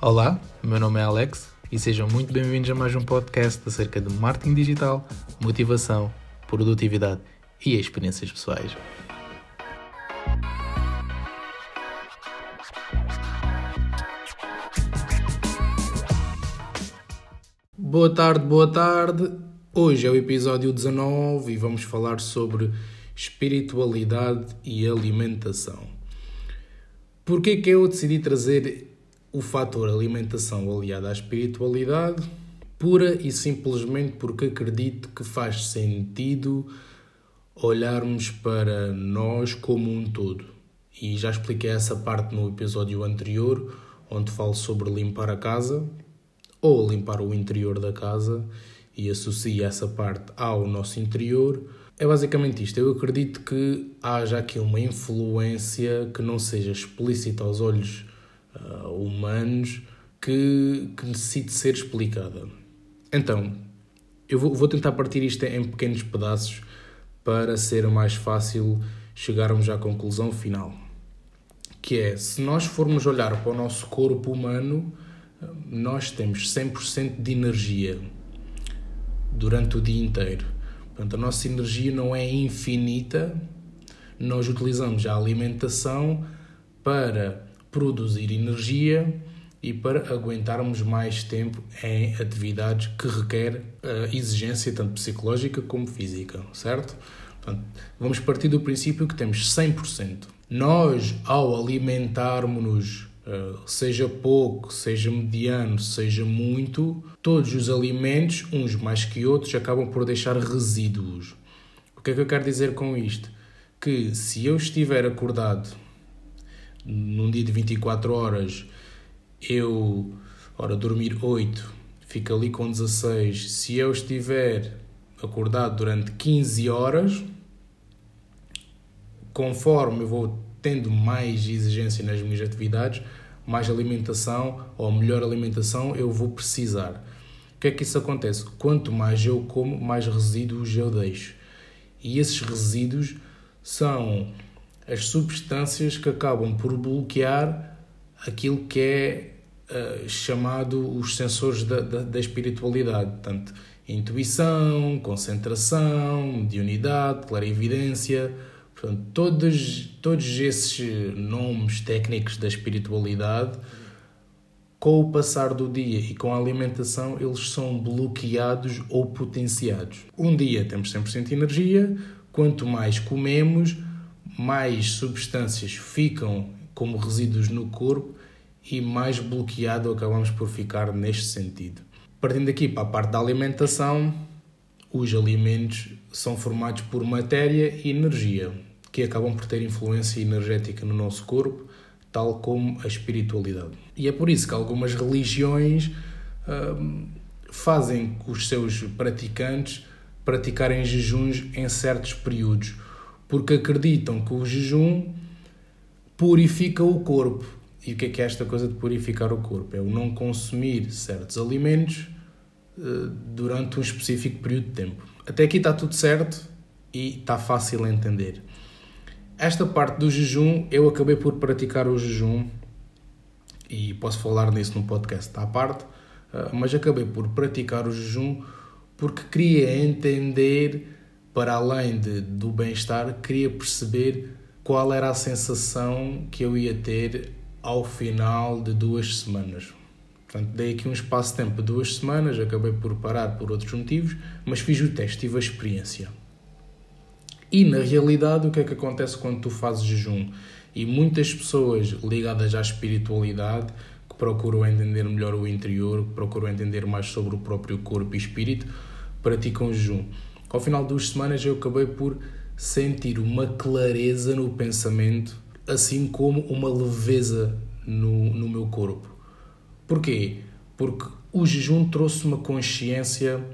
Olá, meu nome é Alex e sejam muito bem-vindos a mais um podcast acerca de marketing digital, motivação, produtividade e experiências pessoais. Boa tarde, boa tarde. Hoje é o episódio 19 e vamos falar sobre espiritualidade e alimentação. Por que que eu decidi trazer o fator alimentação aliado à espiritualidade? Pura e simplesmente porque acredito que faz sentido olharmos para nós como um todo. E já expliquei essa parte no episódio anterior, onde falo sobre limpar a casa ou limpar o interior da casa e associo essa parte ao nosso interior. É basicamente isto. Eu acredito que haja aqui uma influência que não seja explícita aos olhos uh, humanos que, que necessite ser explicada. Então, eu vou, vou tentar partir isto em pequenos pedaços para ser mais fácil chegarmos à conclusão final. Que é, se nós formos olhar para o nosso corpo humano, nós temos 100% de energia durante o dia inteiro. Portanto, a nossa energia não é infinita, nós utilizamos a alimentação para produzir energia e para aguentarmos mais tempo em atividades que requer uh, exigência tanto psicológica como física, certo? Portanto, vamos partir do princípio que temos 100%. Nós, ao alimentarmos-nos eh, seja pouco, seja mediano, seja muito, todos os alimentos, uns mais que outros, acabam por deixar resíduos. O que é que eu quero dizer com isto? Que se eu estiver acordado num dia de 24 horas, eu, ora, dormir 8, fico ali com 16. Se eu estiver acordado durante 15 horas, conforme eu vou tendo mais exigência nas minhas atividades, mais alimentação ou melhor alimentação eu vou precisar. O que é que isso acontece? Quanto mais eu como, mais resíduos eu deixo. E esses resíduos são as substâncias que acabam por bloquear aquilo que é uh, chamado os sensores da, da, da espiritualidade. Portanto, intuição, concentração, mediunidade, clarividência, Portanto, todos, todos esses nomes técnicos da espiritualidade, com o passar do dia e com a alimentação, eles são bloqueados ou potenciados. Um dia temos 100% de energia, quanto mais comemos, mais substâncias ficam como resíduos no corpo e mais bloqueado acabamos por ficar neste sentido. Partindo daqui para a parte da alimentação, os alimentos são formados por matéria e energia que acabam por ter influência energética no nosso corpo, tal como a espiritualidade. E é por isso que algumas religiões hum, fazem os seus praticantes praticarem jejuns em certos períodos, porque acreditam que o jejum purifica o corpo. E o que é que é esta coisa de purificar o corpo? É o não consumir certos alimentos uh, durante um específico período de tempo. Até aqui está tudo certo e está fácil a entender. Esta parte do jejum, eu acabei por praticar o jejum e posso falar nisso no podcast à parte, eh, mas acabei por praticar o jejum porque queria entender, para além de, do bem-estar, queria perceber qual era a sensação que eu ia ter ao final de duas semanas. Portanto, dei aqui um espaço de tempo de duas semanas, acabei por parar por outros motivos, mas fiz o teste, tive a experiência. E na realidade, o que é que acontece quando tu fazes jejum? E muitas pessoas ligadas à espiritualidade que procuram entender melhor o interior, que procuram entender mais sobre o próprio corpo e espírito, praticam jejum. Ao final de duas semanas, eu acabei por sentir uma clareza no pensamento, assim como uma leveza no, no meu corpo. Porquê? Porque o jejum trouxe uma consciência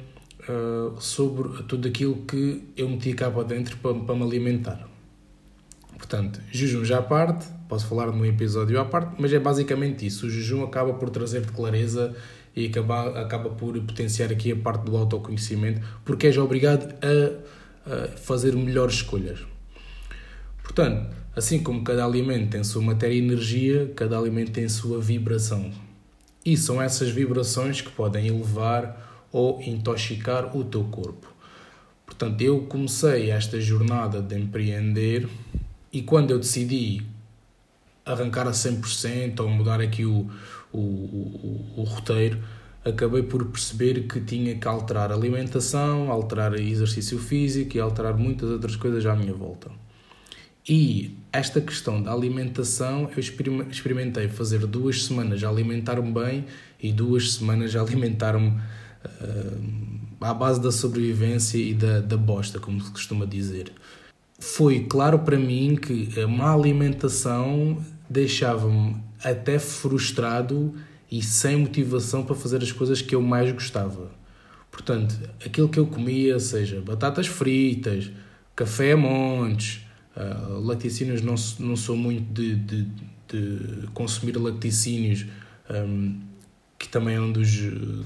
uh, sobre tudo aquilo que eu meti cá para dentro para, para me alimentar. Portanto, jejum já à parte, posso falar num episódio à parte, mas é basicamente isso. O jejum acaba por trazer-te clareza e acaba, acaba por potenciar aqui a parte do autoconhecimento, porque és obrigado a, a fazer melhores escolhas. Portanto, assim como cada alimento tem sua matéria e energia, cada alimento tem sua vibração. E são essas vibrações que podem elevar ou intoxicar o teu corpo. Portanto, eu comecei esta jornada de empreender e quando eu decidi arrancar a 100% ou mudar aqui o, o, o, o roteiro, acabei por perceber que tinha que alterar alimentação, alterar exercício físico e alterar muitas outras coisas à minha volta. E esta questão da alimentação, eu experimentei fazer duas semanas a alimentar-me bem e duas semanas a alimentar-me uh, à base da sobrevivência e da, da bosta, como se costuma dizer. Foi claro para mim que a má alimentação deixava-me até frustrado e sem motivação para fazer as coisas que eu mais gostava. Portanto, aquilo que eu comia, seja batatas fritas, café a montes, uh, laticínios, não, não sou muito de, de, de consumir laticínios, um, que também é um dos,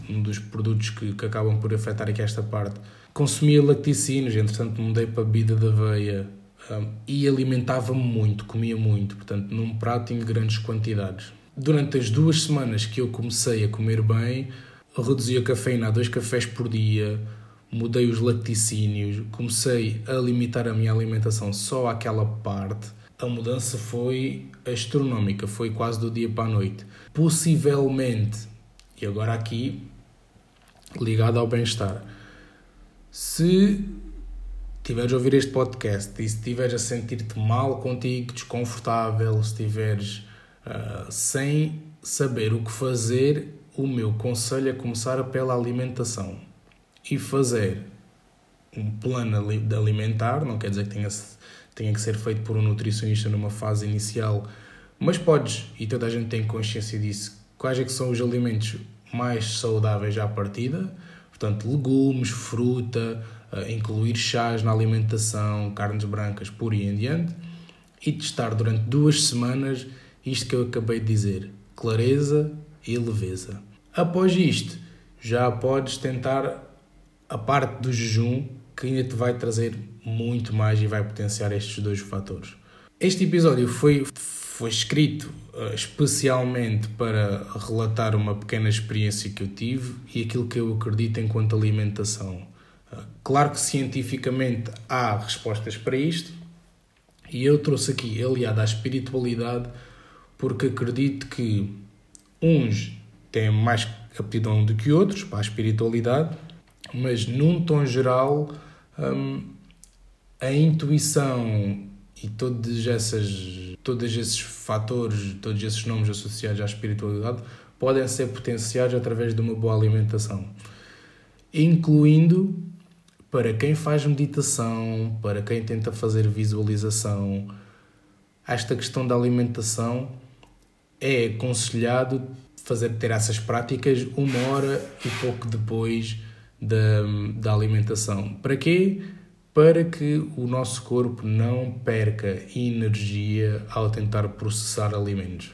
um dos produtos que, que acabam por afetar aqui esta parte. Consumia laticínios, entretanto mudei para bebida de aveia um, e alimentava-me muito, comia muito, portanto num prato em grandes quantidades. Durante as duas semanas que eu comecei a comer bem, reduzi a cafeína a dois cafés por dia, mudei os laticínios, comecei a limitar a minha alimentação só àquela parte. A mudança foi astronómica, foi quase do dia para a noite. Possivelmente e agora aqui, ligado ao bem-estar. Se tiveres a ouvir este podcast e se estiveres a sentir-te mal contigo, desconfortável, se estiveres uh, sem saber o que fazer, o meu conselho é começar pela alimentação e fazer um plano de alimentar, não quer dizer que tenha, tenha que ser feito por um nutricionista numa fase inicial, mas podes, e toda a gente tem consciência disso, quais é que são os alimentos mais saudáveis à partida, portanto, legumes, fruta, incluir chás na alimentação, carnes brancas, por aí em diante, e testar durante duas semanas isto que eu acabei de dizer: clareza e leveza. Após isto, já podes tentar a parte do jejum, que ainda te vai trazer muito mais e vai potenciar estes dois fatores. Este episódio foi foi escrito uh, especialmente para relatar uma pequena experiência que eu tive e aquilo que eu acredito enquanto alimentação. Claro que cientificamente há respostas para isto e eu trouxe aqui aliado à espiritualidade porque acredito que uns têm mais aptidão do que outros para a espiritualidade, mas num tom geral um, a intuição e todas essas, todos esses fatores, todos esses nomes associados à espiritualidade podem ser potenciados através de uma boa alimentação, incluindo para quem faz meditação, para quem tenta fazer visualização. Esta questão da alimentação é aconselhado fazer ter essas práticas uma hora e pouco depois da, da alimentação. Para quê? para que o nosso corpo não perca energia ao tentar processar alimentos.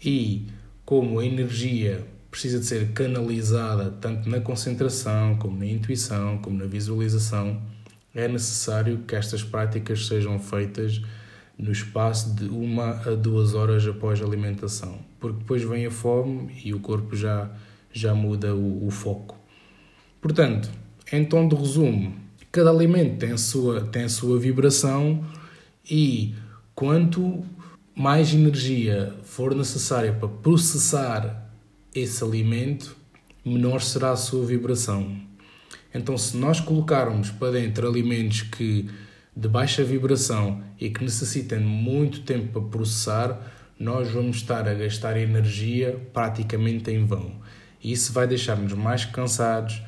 E como a energia precisa de ser canalizada tanto na concentração, como na intuição, como na visualização, é necessário que estas práticas sejam feitas no espaço de uma a duas horas após a alimentação, porque depois vem a fome e o corpo já, já muda o, o foco. Portanto, em tom de resumo, cada alimento tem a sua, tem a sua vibração e quanto mais energia for necessária para processar esse alimento, menor será a sua vibração. Então, se nós colocarmos para dentro alimentos que de baixa vibração e que necessitem muito tempo para processar, nós vamos estar a gastar energia praticamente em vão. E isso vai deixar-nos mais cansados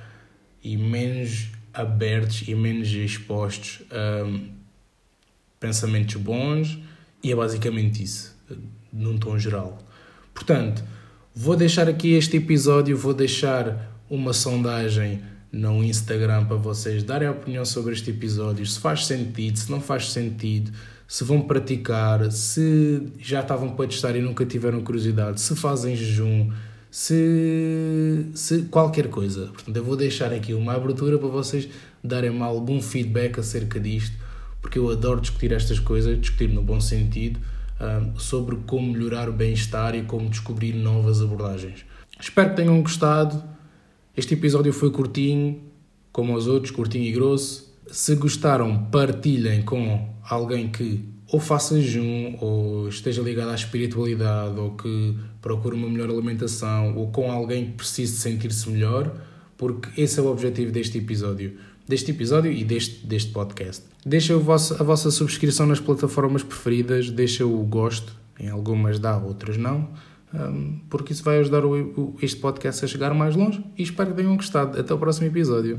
e menos abertos e menos expostos a pensamentos bons e é basicamente isso, num tom geral. Portanto, vou deixar aqui este episódio, vou deixar uma sondagem no Instagram para vocês darem a opinião sobre este episódio, se faz sentido, se não faz sentido, se vão praticar, se já estavam para testar e nunca tiveram curiosidade, se fazem jejum, se, se qualquer coisa. Portanto, eu vou deixar aqui uma abertura para vocês darem-me algum feedback acerca disto, porque eu adoro discutir estas coisas, discutir no bom sentido, sobre como melhorar o bem-estar e como descobrir novas abordagens. Espero que tenham gostado. Este episódio foi curtinho, como os outros, curtinho e grosso. Se gostaram, partilhem com alguém que ou faça jejum, ou esteja ligado à espiritualidade, ou que procure uma melhor alimentação, ou com alguém que precise sentir-se melhor, porque esse é o objetivo deste episódio. Deste episódio e deste, deste podcast. Deixem a vossa, a vossa subscrição nas plataformas preferidas, deixem o gosto, em algumas dá, outras não, porque isso vai ajudar este podcast a chegar mais longe e espero que tenham gostado. Até o próximo episódio.